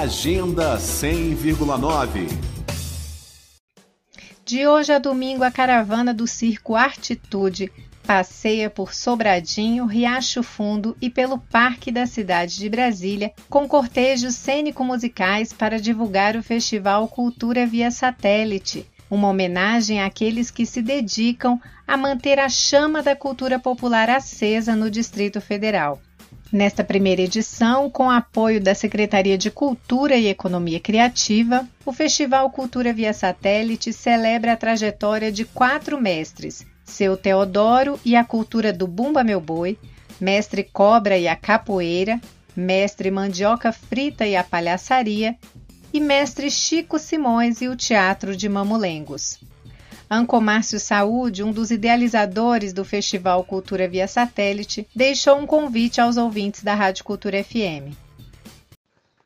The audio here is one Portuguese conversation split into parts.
Agenda 100,9 De hoje a domingo, a caravana do Circo Artitude passeia por Sobradinho, Riacho Fundo e pelo Parque da cidade de Brasília, com cortejos cênico-musicais para divulgar o Festival Cultura via Satélite, uma homenagem àqueles que se dedicam a manter a chama da cultura popular acesa no Distrito Federal. Nesta primeira edição, com apoio da Secretaria de Cultura e Economia Criativa, o Festival Cultura via Satélite celebra a trajetória de quatro mestres: seu Teodoro e a cultura do Bumba Meu Boi, mestre Cobra e a capoeira, mestre Mandioca Frita e a palhaçaria e mestre Chico Simões e o Teatro de Mamulengos. Ancomárcio Saúde, um dos idealizadores do Festival Cultura via Satélite, deixou um convite aos ouvintes da Rádio Cultura FM.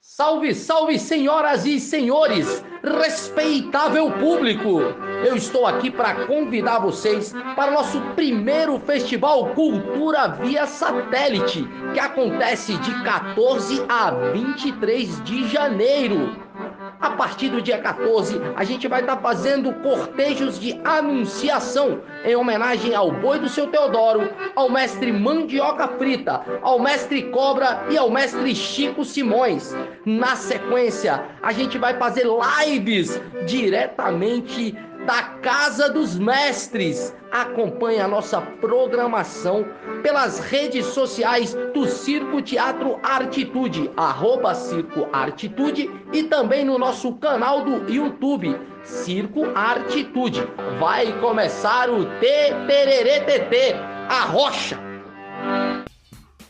Salve, salve, senhoras e senhores, respeitável público! Eu estou aqui para convidar vocês para o nosso primeiro festival Cultura via Satélite, que acontece de 14 a 23 de janeiro. A partir do dia 14, a gente vai estar tá fazendo cortejos de anunciação em homenagem ao boi do seu Teodoro, ao mestre Mandioca Frita, ao mestre Cobra e ao mestre Chico Simões. Na sequência, a gente vai fazer lives diretamente da Casa dos Mestres. Acompanhe a nossa programação pelas redes sociais do Circo Teatro Artitude, arroba Circo Artitude e também no nosso canal do YouTube, Circo Artitude. Vai começar o TTRTT, a rocha.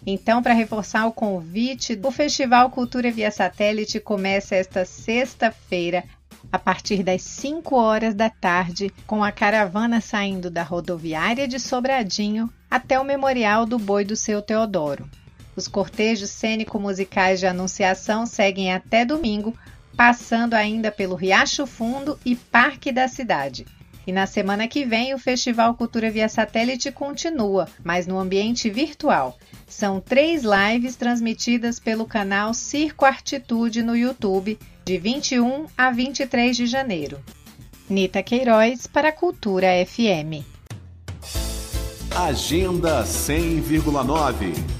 Então, para reforçar o convite, o Festival Cultura Via Satélite começa esta sexta-feira, a partir das 5 horas da tarde, com a caravana saindo da rodoviária de Sobradinho até o Memorial do Boi do Seu Teodoro. Os cortejos cênico-musicais de anunciação seguem até domingo, passando ainda pelo Riacho Fundo e Parque da Cidade. E na semana que vem o Festival Cultura Via Satélite continua, mas no ambiente virtual. São três lives transmitidas pelo canal Circo Artitude no YouTube de 21 a 23 de janeiro. Nita Queiroz para a Cultura FM. Agenda 100,9